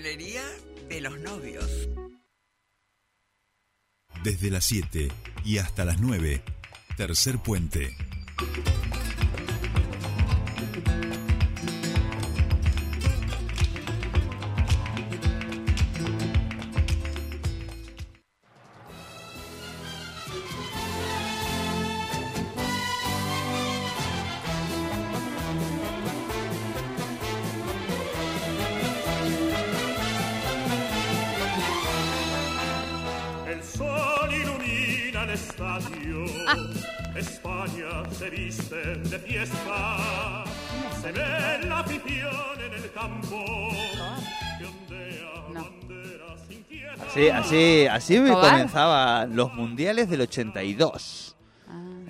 mueblería de los novios. Desde las 7 y hasta las 9, tercer puente. Afición en el campo. Que ondea banderas inquietas. Así, así, así ¿Escobar? comenzaban los mundiales del 82.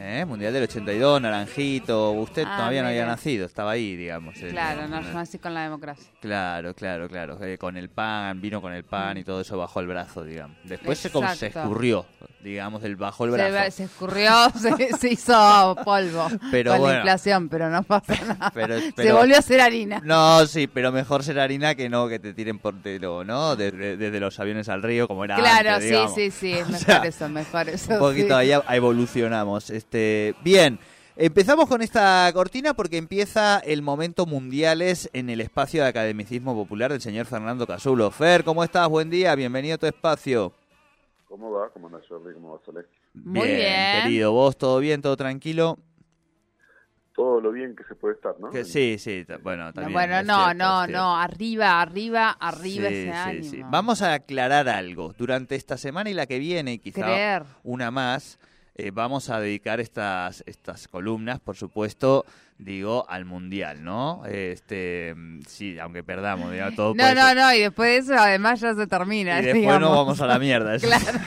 ¿Eh? Mundial del 82, Naranjito. Usted Ah, todavía no había nacido, estaba ahí, digamos. Claro, no, en- yo nací con la democracia. Claro, claro, claro. eh, con el pan, vino con el pan y todo eso bajo el brazo, digamos. Después se, como se Exacto. escurrió, digamos, del bajo el Se, brazo. ve- se escurrió, se, se hizo polvo Pero con bueno. la inflación, pero no pasa nada. Pero- se pero- volvió a hacer harina. No, sí, pero mejor ser harina que no que te tiren por telo, ¿no? Desde, desde los aviones al río, como era Claro, antes, sí, sí, sí, O mejor sea, eso, mejor eso. Un poquito sí. ahí evolucionamos. Este, bien, empezamos con esta cortina porque empieza el momento mundiales en el espacio de academicismo popular del señor Fernando Casulo. Fer, ¿cómo estás? Buen día, bienvenido a tu espacio. ¿Cómo va? ¿Cómo anda Jordi? ¿Cómo va Solé? Muy bien. querido. ¿Vos todo bien, todo tranquilo? Todo lo bien que se puede estar, ¿no? Que sí, sí, bueno, No, también. bueno, no, cierto, no, no, arriba, arriba, arriba Sí, ese sí, ánimo. sí. Vamos a aclarar algo. Durante esta semana y la que viene, y quizá Creer. una más, eh, vamos a dedicar estas, estas columnas, por supuesto, digo, al Mundial, ¿no? Este, sí, aunque perdamos, digamos, todo No, no, ser. no, y después de eso además ya se termina. Y después digamos. nos vamos a la mierda. Claro,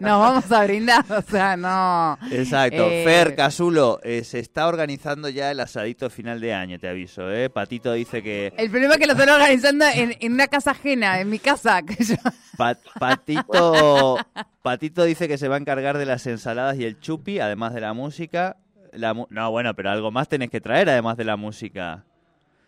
nos vamos a brindar, o sea, no. Exacto. Eh, Fer, Casulo, eh, se está organizando ya el asadito final de año, te aviso, ¿eh? Patito dice que... El problema es que lo están organizando en, en una casa ajena, en mi casa. Que yo... Pat- Patito, Patito dice que se va a encargar de las ensaladas y el chupi, además de la música. La mu- no, bueno, pero algo más tenés que traer además de la música.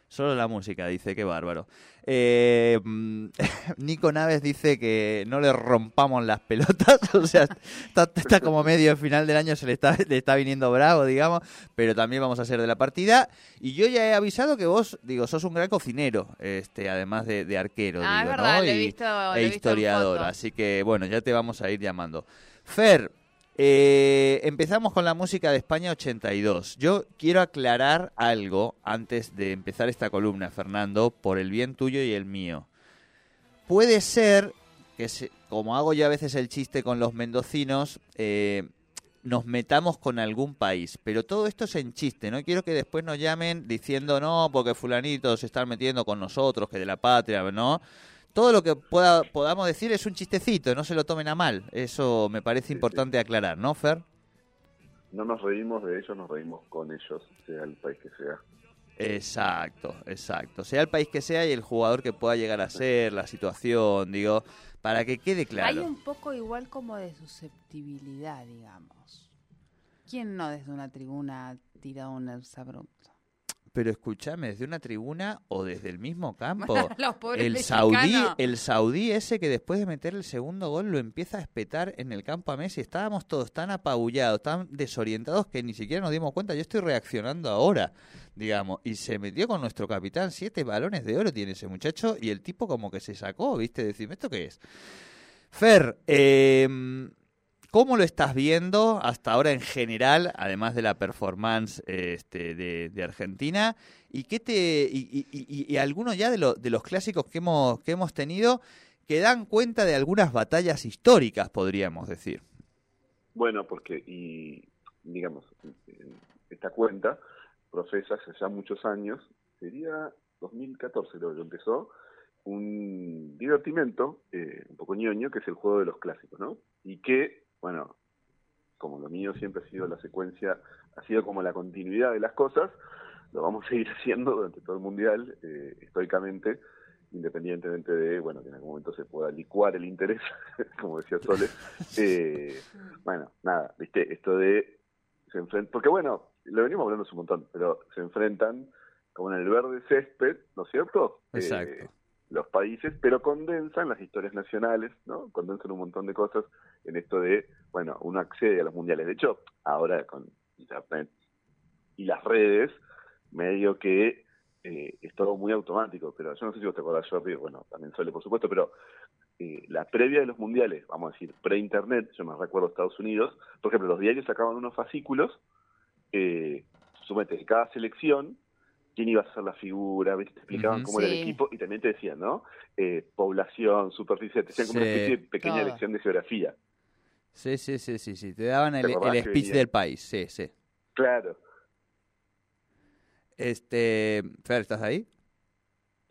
Solo la música, dice, qué bárbaro. Eh, mm, Nico Naves dice que no le rompamos las pelotas, o sea, está, está como medio final del año, se le está, le está viniendo bravo, digamos, pero también vamos a hacer de la partida. Y yo ya he avisado que vos, digo, sos un gran cocinero, este, además de, de arquero, Ah, es digo, verdad, ¿no? he visto- e he visto en historiador, así que bueno, ya te vamos a ir llamando. Fer, eh, empezamos con la música de España 82. Yo quiero aclarar algo antes de empezar esta columna, Fernando, por el bien tuyo y el mío. Puede ser que, se- como hago yo a veces el chiste con los mendocinos, eh, nos metamos con algún país, pero todo esto es en chiste, no quiero que después nos llamen diciendo no, porque fulanito se están metiendo con nosotros, que de la patria, ¿no? Todo lo que pueda, podamos decir es un chistecito, no se lo tomen a mal, eso me parece importante aclarar, ¿no, Fer? No nos reímos de ellos, nos reímos con ellos, sea el país que sea. Exacto, exacto. Sea el país que sea y el jugador que pueda llegar a ser, la situación, digo, para que quede Hay claro. un poco igual como de susceptibilidad, digamos. ¿Quién no desde una tribuna tira un exabrupto? Pero escúchame, desde una tribuna o desde el mismo campo. Los pobres el saudí, el saudí ese que después de meter el segundo gol lo empieza a espetar en el campo a Messi. Estábamos todos tan apabullados, tan desorientados que ni siquiera nos dimos cuenta. Yo estoy reaccionando ahora, digamos. Y se metió con nuestro capitán. Siete balones de oro tiene ese muchacho y el tipo como que se sacó, ¿viste? Decirme, ¿esto qué es? Fer, eh, ¿cómo lo estás viendo hasta ahora en general, además de la performance este, de, Argentina? ¿Y qué te y, y, algunos ya de, lo- de los clásicos que hemos, que hemos tenido que dan cuenta de algunas batallas históricas, podríamos decir? Bueno, porque, y digamos, esta cuenta profesa hace ya muchos años, sería 2014 lo que empezó, un divertimento, eh, un poco ñoño, que es el juego de los clásicos, ¿no? Y que, bueno, como lo mío siempre ha sido la secuencia, ha sido como la continuidad de las cosas, lo vamos a seguir haciendo durante todo el mundial, eh, estoicamente, independientemente de, bueno, que en algún momento se pueda licuar el interés, como decía Sole. Eh, bueno, nada, viste, esto de se enfrentan, porque bueno, lo venimos hablando hace un montón, pero se enfrentan como en el verde césped, ¿no es cierto? Exacto. Eh, los países, pero condensan las historias nacionales, ¿no? Condensan un montón de cosas en esto de, bueno, uno accede a los mundiales. De hecho, ahora con internet y las redes, medio que eh, es todo muy automático, pero yo no sé si vos te acordás, Jordi, bueno, también suele, por supuesto, pero eh, la previa de los mundiales, vamos a decir, pre-internet, yo me recuerdo Estados Unidos, por ejemplo, los diarios sacaban unos fascículos, eh, sumete, de cada selección, quién iba a ser la figura, ¿ves? te explicaban cómo era el equipo y también te decían, ¿no? Eh, población, superficie, te hacían como una especie de pequeña Todo. lección de geografía. Sí, sí, sí, sí, sí. Te daban el, ¿Te acordás el speech del país, sí, sí. Claro, Este, Fer, ¿estás ahí?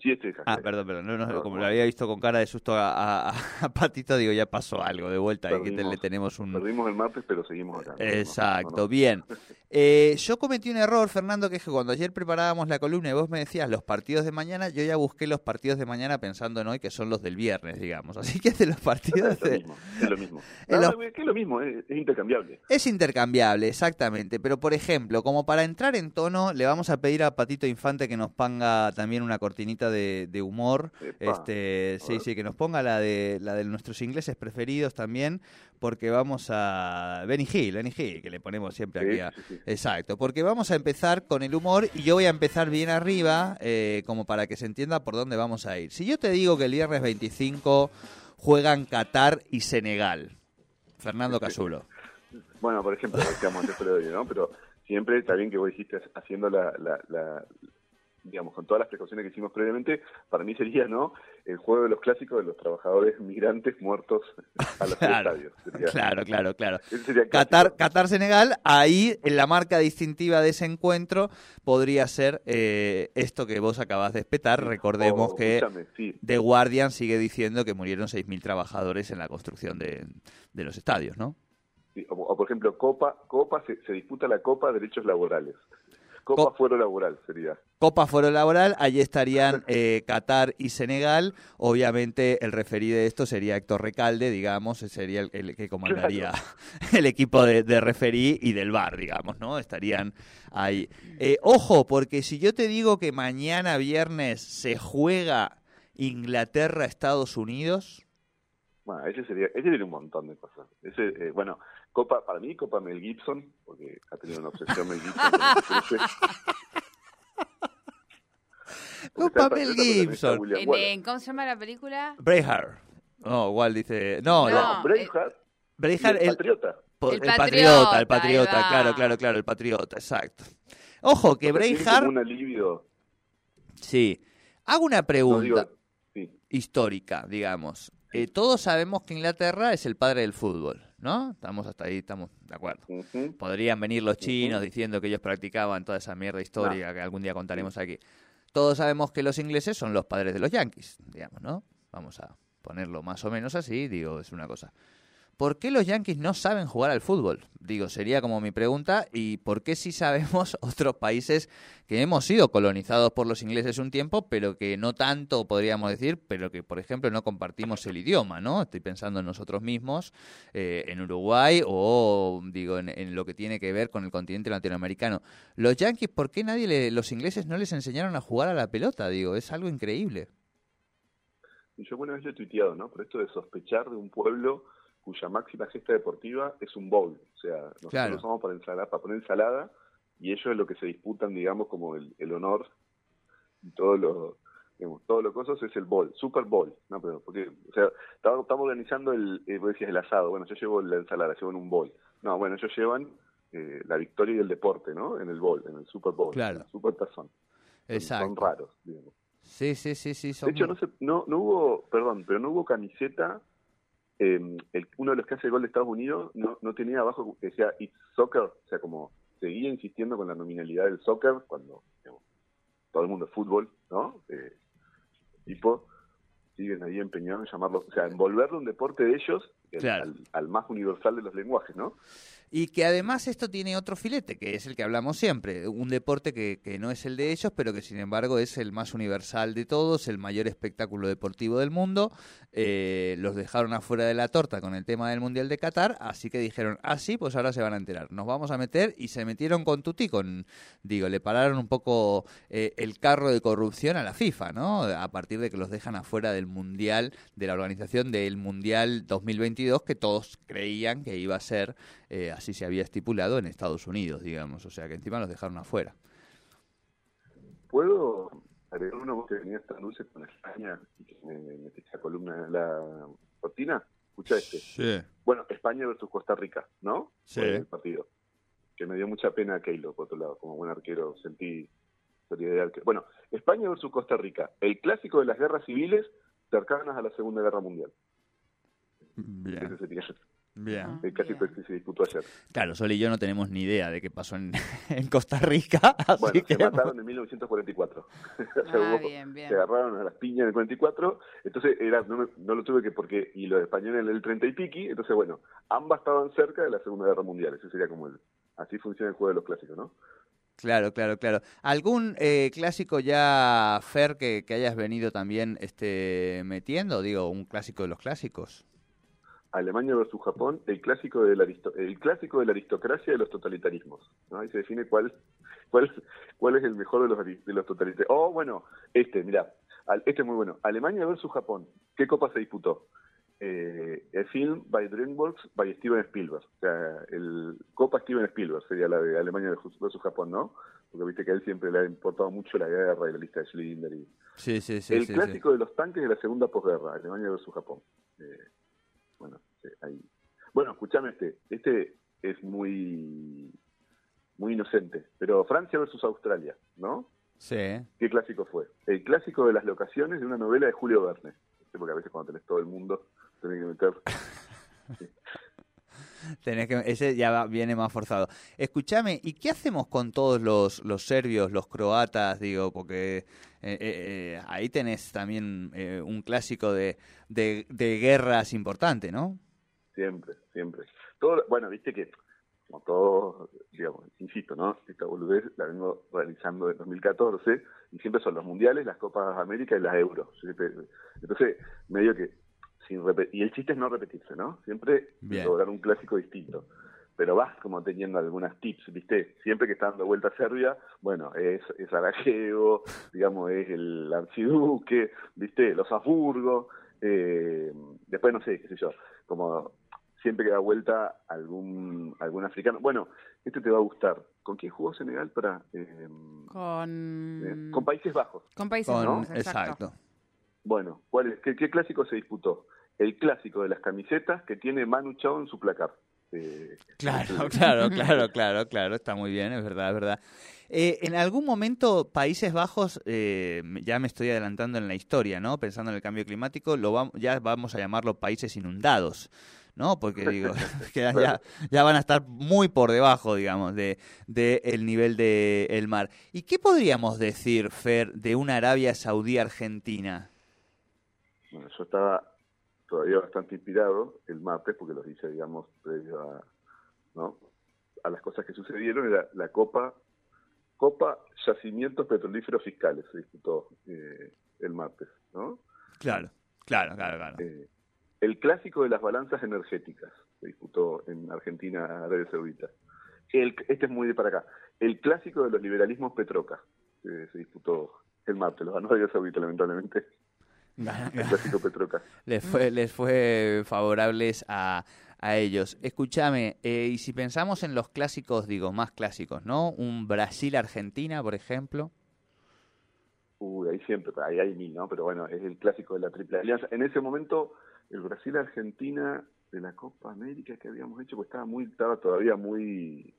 Sí, estoy Ah, perdón, perdón. No, no, No, como lo había visto con cara de susto a, a- a Patito, digo, ya pasó algo de vuelta y que te- Perdimos- le tenemos un... Perdimos el martes, pero seguimos acá. Exacto, bien. Eh, yo cometí un error, Fernando, que es que cuando ayer preparábamos la columna y vos me decías los partidos de mañana, yo ya busqué los partidos de mañana pensando en hoy que son los del viernes, digamos. Así que de los partidos Es lo de... mismo, es lo mismo. No, los- es que es lo mismo, es, es intercambiable. Es intercambiable, exactamente. Pero, por ejemplo, como para entrar en tono, le vamos a pedir a Patito Infante que nos ponga también una cortinita de, de humor. Epa. Este, sí, sí, que nos ponga la de la de nuestros ingleses preferidos también, porque vamos a Benny Hill, Benny Hill, que le ponemos siempre aquí Sí, a... sí, sí. Exacto, porque vamos a empezar con el humor y yo voy a empezar bien arriba, eh, como para que se entienda por dónde vamos a ir. Si yo te digo que el viernes 25 juegan Qatar y Senegal, Fernando Casulo. Bueno, por ejemplo, antes pero, ¿no? Pero siempre está bien que vos dijiste haciendo la, la, la- digamos, con todas las precauciones que hicimos previamente, para mí sería, ¿no? El juego de los clásicos de los trabajadores migrantes muertos a los Claro, estadios. Sería- claro, claro, claro. Qatar. Qatar Senegal, ahí en la marca distintiva de ese encuentro podría ser eh, esto que vos acabas de espetar. Recordemos O, que sí, The Guardian sigue diciendo que murieron 6.000 trabajadores en la construcción de, de los estadios, ¿no? sí, o, o, por ejemplo, Copa, Copa se, se disputa la Copa de Derechos Laborales. Copa Co- Fuero Laboral sería. Copa Foro Laboral, allí estarían eh, Qatar y Senegal. Obviamente el referí de esto sería Héctor Recalde, digamos, sería el, el que comandaría el equipo de, de referí y del bar, digamos, ¿no? Estarían ahí. Eh, ojo, porque si yo te digo que mañana viernes se juega Inglaterra-Estados Unidos, Bueno, ese sería, ese tiene un montón de cosas. Ese, eh, bueno, Copa, para mí, Copa Mel Gibson, porque ha tenido una obsesión Mel Gibson. Porque Copa Mel Gibson. En- ¿Cómo se llama la película? Braveheart. No, igual dice. No, No, la- Braveheart Braveheart, el el, Patriota. po- El el patriota, patriota, el patriota, claro, claro, claro, el patriota, exacto. Ojo, que tiene Braveheart. un alivio. Sí. Hago una No pregunta digo, sí, histórica, digamos. Eh, todos sabemos que Inglaterra es el padre del fútbol, ¿no? Estamos hasta ahí, estamos de acuerdo. Podrían venir los chinos diciendo que ellos practicaban toda esa mierda histórica que algún día contaremos aquí. Todos sabemos que los ingleses son los padres de los yankees, digamos, ¿no? Vamos a ponerlo más o menos así, digo, es una cosa. ¿Por qué los yankees no saben jugar al fútbol? Digo, sería como mi pregunta. ¿Y por qué sí sabemos otros países que hemos sido colonizados por los ingleses un tiempo, pero que no tanto, podríamos decir, pero que, por ejemplo, no compartimos el idioma, ¿no? Estoy pensando en nosotros mismos, eh, en Uruguay o, digo, en, en lo que tiene que ver con el continente latinoamericano. Los yankees, ¿por qué nadie, le- los ingleses no les enseñaron a jugar a la pelota? Digo, es algo increíble. Yo alguna vez lo he tuiteado, ¿no? Por esto de sospechar de un pueblo cuya máxima gesta deportiva es un bowl. O sea, nosotros Claro. lo usamos para, ensalada, para poner ensalada y ellos es lo que se disputan, digamos, como el, el honor y todo lo, digamos, todo lo cosas es el bowl, Super Bowl, ¿no? Pero porque, o sea, estamos, estamos organizando el, eh, vos decías el asado, bueno, yo llevo la ensalada, llevo en un bowl. No, bueno, ellos llevan eh, la victoria y el deporte, ¿no? En el bowl, en el Super Bowl, Claro. Super tazón. Exacto. Son raros, digamos. Sí, sí, sí, sí. De hecho, muy- no, se, no, no hubo, perdón, pero no hubo camiseta. Eh, el, uno de los que hace el gol de Estados Unidos no, no tenía abajo que decía It's Soccer, o sea, como seguía insistiendo con la nominalidad del soccer cuando digamos, todo el mundo es fútbol, ¿no? Eh, tipo, siguen ahí empeñados en llamarlo, o sea, envolverlo un deporte de ellos el- Claro. al, al más universal de los lenguajes, ¿no? Y que además esto tiene otro filete, que es el que hablamos siempre, un deporte que, que no es el de ellos, pero que sin embargo es el más universal de todos, el mayor espectáculo deportivo del mundo. Eh, los dejaron afuera de la torta con el tema del Mundial de Qatar, así que dijeron, ah, sí, pues ahora se van a enterar, nos vamos a meter y se metieron con Tuti, con, digo, le pararon un poco eh, el carro de corrupción a la FIFA, ¿no? A partir de que los dejan afuera del Mundial, de la organización del Mundial 2022, que todos creían que iba a ser eh, así se había estipulado en Estados Unidos, digamos. O sea que encima los dejaron afuera. ¿Puedo agregar uno vos que venías tan dulce con España y que me metiste la columna en la cortina? Escucha este. Sí. Bueno, España versus Costa Rica, ¿no? Sí. Fue el partido. Que me dio mucha pena a Keilo, por otro lado. Como buen arquero sentí solidaridad. Bueno, España versus Costa Rica. El clásico de las guerras civiles cercanas a la Segunda Guerra Mundial. Ese Bien, sería bien. el clásico Bien. que se disputó ayer. Claro, Sol y yo no tenemos ni idea de qué pasó en, en Costa Rica, así Bueno, que... se mataron en 1944. O sea, Ah, bien, bien. se agarraron a las piñas en el 44, entonces era no, me- no lo tuve que porque y los españoles en el 30 y piqui, entonces bueno, ambas estaban cerca de la Segunda Guerra Mundial, ese sería como el así funciona el juego de los clásicos, ¿no? Claro, claro, claro. ¿Algún eh, clásico ya, Fer, que, que hayas venido también este, metiendo? Digo, un clásico de los clásicos. Alemania versus Japón, el clásico de la el clásico de la aristocracia y de los totalitarismos, ¿no? Ahí se define cuál cuál cuál es el mejor de los de los totalitarismos. Oh, bueno, este, mira, este es muy bueno. Alemania versus Japón. ¿Qué copa se disputó? Eh, el film by DreamWorks by Steven Spielberg. O sea, el Copa Steven Spielberg sería la de Alemania versus Japón, ¿no? Porque viste que a él siempre le ha importado mucho la guerra y la lista de Schindler. Y... Sí, sí, sí. el sí, sí. clásico de los tanques de la segunda posguerra, Alemania versus Japón. Eh, bueno, ahí. Bueno, escúchame este. Este es muy muy inocente. Pero Francia versus Australia, ¿no? Sí. ¿Qué clásico fue? El clásico de las locaciones de una novela de Julio Verne. Porque a veces cuando tenés todo el mundo, tenés que meter. Tenés que, ese ya va- viene más forzado. Escúchame, ¿y qué hacemos con todos los, los serbios, los croatas? Digo, porque eh, eh, eh, ahí tenés también eh, un clásico de, de, guerras importante, ¿no? Siempre, siempre. Todo, bueno, viste que, como todo, digamos, insisto, ¿no? Esta boludez la vengo realizando desde 2014 y siempre son los mundiales, las Copas América y las Euros. Entonces, medio que, sin y el chiste es no repetirse, ¿no? Siempre lograr un clásico distinto. Pero vas como teniendo algunas tips, ¿viste? Siempre que está dando vuelta a Serbia, bueno, es, es Sarajevo, digamos, es el archiduque, ¿viste? Los Habsburgo, eh, después no sé, qué sé yo, como siempre que da vuelta algún algún africano. Bueno, este te va a gustar. ¿Con quién jugó Senegal para eh, Con, eh, con Países Bajos? con Países Bajos, exacto. Bueno, ¿cuál es? ¿Qué, qué clásico se disputó? El clásico de las camisetas que tiene Manu Chao en su placar. Eh, Claro, claro, claro, claro, claro, está muy bien, es verdad, es verdad. Eh, en algún momento Países Bajos, eh, ya me estoy adelantando en la historia, ¿no? Pensando en el cambio climático, lo vam- ya vamos a llamarlo países inundados, ¿no? Porque digo, que ya, ya van a estar muy por debajo, digamos, de, de el nivel del mar. ¿Y qué podríamos decir, Fer, de una Arabia Saudí Argentina? Bueno, yo estaba todavía bastante inspirado el martes, porque lo hice, digamos, previo a, ¿no? a las cosas que sucedieron, era la Copa Copa Yacimientos Petrolíferos Fiscales, se disputó eh, el martes, ¿no? Claro, claro, claro, claro. Eh, el clásico de las balanzas energéticas se disputó en Argentina, Arabia Saudita. El, este es muy de para acá. El clásico de los liberalismos Petroca eh, se disputó el martes, lo ganó Arabia Saudita, lamentablemente. El clásico Petroca. les fue, les fue favorables a, a ellos. Escúchame, eh, y si pensamos en los clásicos, digo, más clásicos, ¿no? Un Brasil-Argentina, por ejemplo. Uy, ahí siempre, ahí hay mil, ¿no? Pero bueno, es el clásico de la Triple Alianza. En ese momento, el Brasil-Argentina de la Copa América que habíamos hecho, pues estaba muy, estaba todavía muy,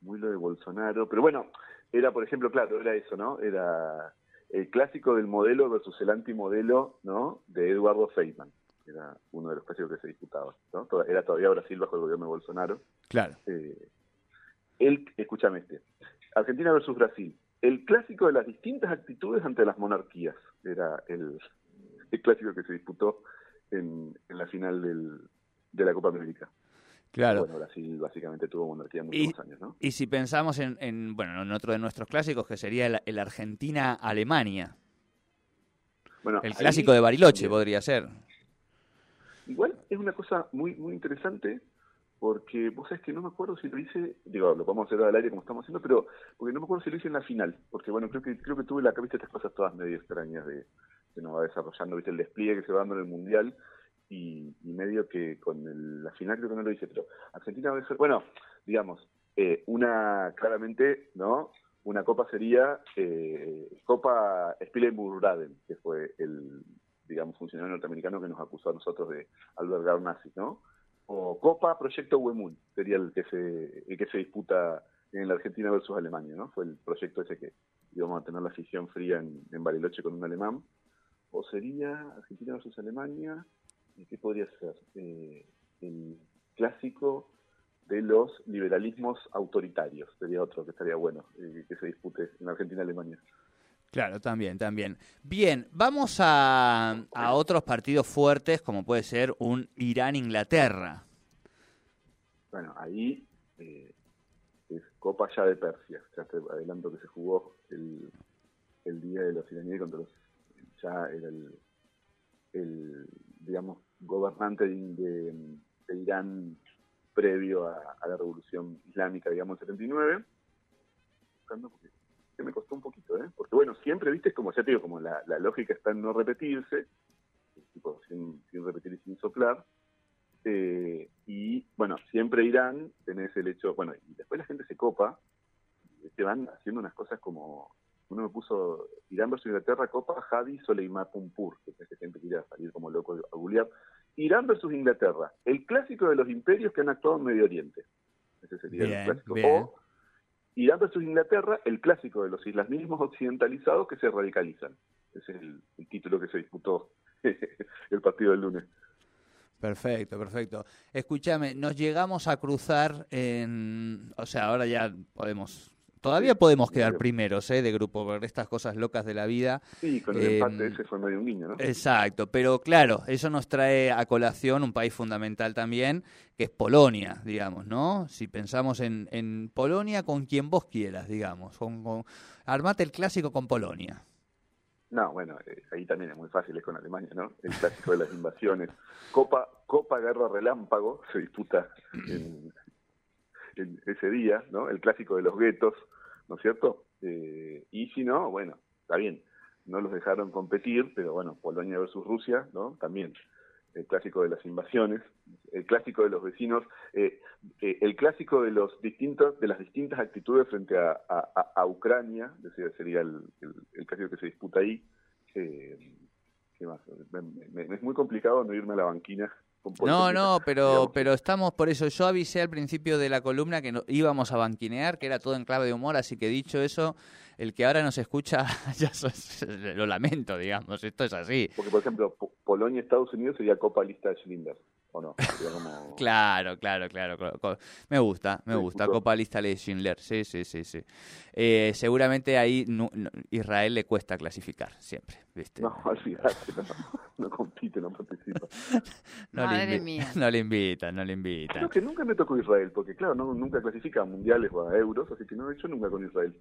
muy lo de Bolsonaro. Pero bueno, era, por ejemplo, claro, era eso, ¿no? Era el clásico del modelo versus el antimodelo, ¿no? De Eduardo Feynman. Era uno de los clásicos que se disputaba, ¿no? Toda- Era todavía Brasil bajo el gobierno de Bolsonaro. Claro. Eh, el, escúchame este. Argentina versus Brasil. El clásico de las distintas actitudes ante las monarquías. Era el, el clásico que se disputó en, en la final del, de la Copa América. Claro. Bueno, Brasil básicamente tuvo monarquía muchos años, ¿no? Y si pensamos en, en, bueno, en otro de nuestros clásicos, que sería el, el Argentina-Alemania. Bueno, El ahí clásico de Bariloche podría ser. Igual es una cosa muy muy interesante porque vos sabés que no me acuerdo si lo hice, digo, lo vamos a hacer al aire como estamos haciendo, pero porque no me acuerdo si lo hice en la final, porque bueno, creo que creo que tuve la cabeza estas cosas todas medio extrañas de que nos va desarrollando, viste, el despliegue que se va dando en el mundial y, y medio que con el- la final creo que no lo hice, pero Argentina bueno, digamos, eh, una claramente, ¿no? Una copa sería eh, Copa Spielberg-Raden, que fue el, digamos, funcionario norteamericano que nos acusó a nosotros de albergar nazis, ¿no? O Copa Proyecto Huemul, sería el que se el que se disputa en Argentina versus Alemania, ¿no? Fue el proyecto ese que íbamos a tener la afición fría en, en Bariloche con un alemán. O sería Argentina versus Alemania, ¿y qué podría ser? Eh, el clásico de los liberalismos autoritarios, sería otro que estaría bueno eh, que se dispute en Argentina y Alemania. Claro, también, también. Bien, vamos a, a otros partidos fuertes, como puede ser un Irán-Inglaterra. Bueno, ahí eh, es Copa ya de Persia. Ya te adelanto que se jugó el, el día de los iraníes contra los. Ya era el, el digamos, gobernante de, Irán previo a, la revolución islámica, digamos, en 79. Buscando porque que me costó un poquito, ¿eh? Porque bueno, siempre, viste, como ya te digo, como la, lógica está en no repetirse, tipo, sin, sin repetir y sin soplar. Eh, y bueno, siempre Irán tenés el hecho, bueno, y después la gente se copa, te van haciendo unas cosas como, uno me puso Irán versus Inglaterra, Copa Hadi Soleimar Pumpur, que esa gente quería salir como loco a googlear. Irán versus Inglaterra, el clásico de los imperios que han actuado en Medio Oriente. Ese sería Bien, el clásico. bien. O Irán versus Inglaterra, el clásico de los islamismos occidentalizados que se radicalizan. Ese es el, el título que se disputó el partido del lunes. Perfecto, perfecto. Escúchame, nos llegamos a cruzar en... O sea, ahora ya podemos... Todavía podemos quedar Claro. primeros ¿eh? de grupo por estas cosas locas de la vida. Sí, con el Eh, empate ese fue medio un niño, ¿no? Exacto, pero claro, eso nos trae a colación un país fundamental también, que es Polonia, digamos, ¿no? Si pensamos en, en Polonia, con quien vos quieras, digamos. Con, con- armate el clásico con Polonia. No, bueno, eh, ahí también es muy fácil, es con Alemania, ¿no? El clásico de las invasiones. Copa Copa Guerra Relámpago se disputa en, ese día, ¿no? El clásico de los guetos, ¿no es cierto? Eh, y si no, bueno, está bien, no los dejaron competir, pero bueno, Polonia versus Rusia, ¿no? También. El clásico de las invasiones, el clásico de los vecinos, eh, eh, el clásico de los distintos, de las distintas actitudes frente a, Ucrania, sería el, el, el clásico que se disputa ahí. Eh, ¿qué más? Me- me- me- es muy complicado no irme a la banquina. No, no, pero, digamos. pero estamos por eso. Yo avisé al principio de la columna que no, íbamos a banquinear, que era todo en clave de humor, así que dicho eso, el que ahora nos escucha, ya lo lamento, digamos, esto es así. Porque, por ejemplo, Po- Polonia Estados Unidos sería Copa Lista de Schindler, ¿o no? Como- Claro, claro, claro. claro. Me gusta, me Sí, gusta. justo. Copa lista de Schindler. Sí, sí, sí, sí. Eh, seguramente ahí no- Israel le cuesta clasificar, siempre, ¿viste? No, olvidate, no, no compite, no participa. No le Madre invi- mía. No le invitan, no le Creo invitan. que nunca me tocó Israel, porque claro, no, nunca clasifica a mundiales o a euros, así que no he hecho nunca con Israel.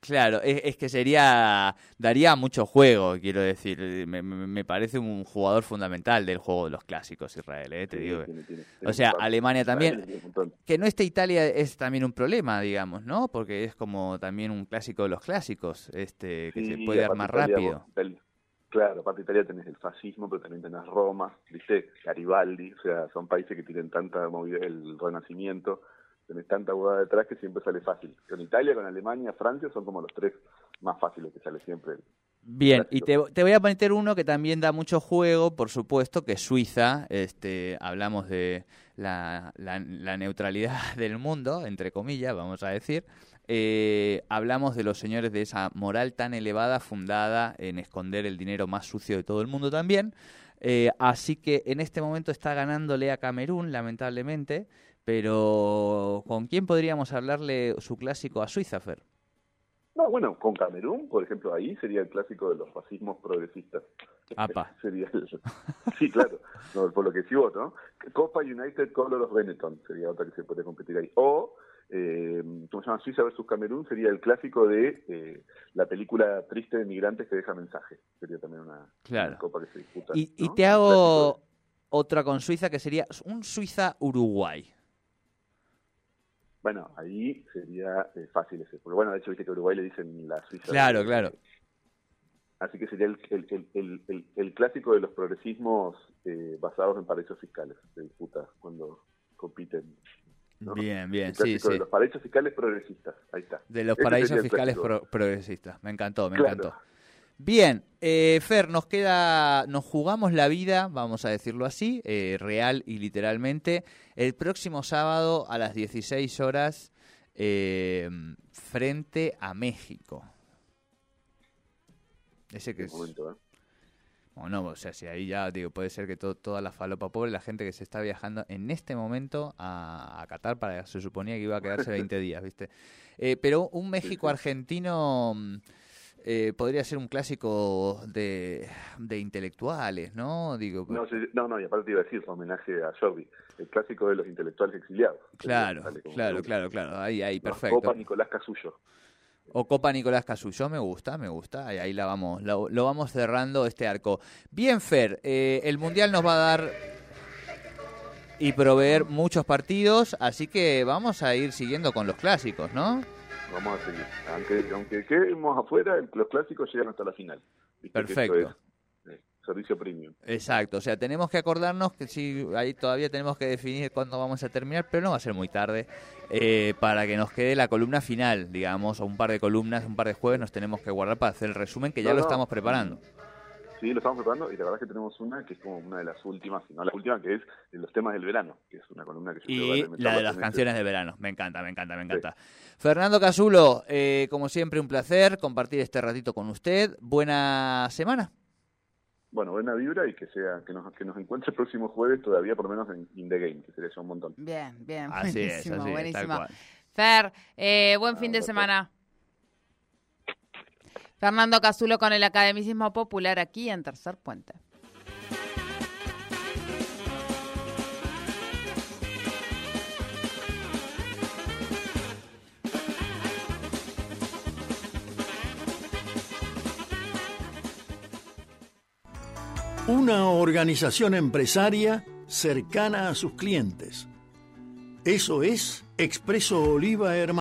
Claro, es, es que sería, daría mucho juego, quiero decir. Me, parece un jugador fundamental del juego de los clásicos, Israel, ¿eh? te Sí, digo. tiene- tiene- O sea. Alemania también. Que no esté Italia es también un problema, digamos, ¿no? Porque es como también un clásico de los clásicos, este, que Sí, se puede armar Italia, rápido. Italia- claro, aparte de Italia tenés el fascismo, pero también tenés Roma, ¿viste? Garibaldi, o sea, son países que tienen tanta movida, el renacimiento, tenés tanta detrás que siempre sale fácil. Con Italia, con Alemania, Francia son como los tres más fáciles que sale siempre. Bien, y te, voy a meter uno que también da mucho juego, por supuesto, que es Suiza. Este, hablamos de la, la- la neutralidad del mundo, entre comillas, vamos a decir. Eh, hablamos de los señores de esa moral tan elevada fundada en esconder el dinero más sucio de todo el mundo también. Eh, así que en este momento está ganándole a Camerún, lamentablemente. Pero ¿con quién podríamos hablarle su clásico a Suiza, Fer? No, bueno, con Camerún, por ejemplo, ahí sería el clásico de los fascismos progresistas. Apa. sería el- sí, claro, no, por lo que sí vos, ¿no? Copa United Color of Benetton sería otra que se puede competir ahí. O, eh, ¿cómo se llama? Suiza versus Camerún sería el clásico de eh, la película triste de migrantes que deja mensaje. Sería también una, Claro. una copa que se disputa. Y, y te hago otra con Suiza que sería un Suiza-Uruguay. De- Bueno, ahí sería eh, fácil ese. Porque bueno, de hecho, viste que a Uruguay le dicen la Suiza. Claro, de- claro. Así que sería el, el, el, el, el- el clásico de los progresismos eh, basados en paraísos fiscales. Se disputa cuando compiten. ¿no? Bien, bien, sí, sí. de los paraísos fiscales progresistas. Ahí está. De los paraísos fiscales pro- progresistas. Me encantó, me Claro. encantó. Bien, eh, Fer, nos queda, nos jugamos la vida, vamos a decirlo así, eh, real y literalmente, el próximo sábado a las 16 horas eh, frente a México. Ese que es, momento, ¿eh? o no, o sea, si ahí ya digo, puede ser que to- toda la falopa pobre, la gente que se está viajando en este momento a, a Qatar para se suponía que iba a quedarse 20 días, ¿viste? Eh, pero un México-Argentino mm, eh, podría ser un clásico de, de intelectuales, ¿no? Digo, No, no, no, y aparte te iba a decir, homenaje a Jordi, el clásico de los intelectuales exiliados. claro, claro, claro, claro, ahí, ahí, perfecto. Copa Nicolás Casullo. O Copa Nicolás Casullo, me gusta, me gusta. Ahí, ahí la vamos, lo, lo vamos cerrando este arco. Bien, Fer, eh, el Mundial nos va a dar y proveer muchos partidos, así que vamos a ir siguiendo con los clásicos, ¿no? Vamos a seguir. Aunque, aunque quedemos afuera, los clásicos llegan hasta la final. Perfecto. eh, servicio premium. Exacto, o sea, tenemos que acordarnos que sí, ahí todavía tenemos que definir cuándo vamos a terminar, pero no va a ser muy tarde, eh, para que nos quede la columna final, digamos, o un par de columnas, un par de jueves nos tenemos que guardar para hacer el resumen que ya No, lo no. estamos preparando. Sí, lo estamos preparando y la verdad es que tenemos una que es como una de las últimas, si no la última, que es de los temas del verano, que es una columna que yo creo Y vale la de las canciones de verano. Me encanta, me encanta, me encanta. Fernando Casulo, eh, como siempre, un placer compartir este ratito con usted. Buena semana. este- Bueno, buena vibra y que sea que nos, que nos encuentre el próximo jueves todavía por lo menos en In The Game, que sería un montón. Bien, bien. Así es, buenísimo, así es, tal buenísimo. Fer, eh, buen fin de semana. Fernando Casulo con el Academicismo Popular aquí en Tercer Puente. Una organización empresaria cercana a sus clientes. Eso es Expreso Oliva Hermanos.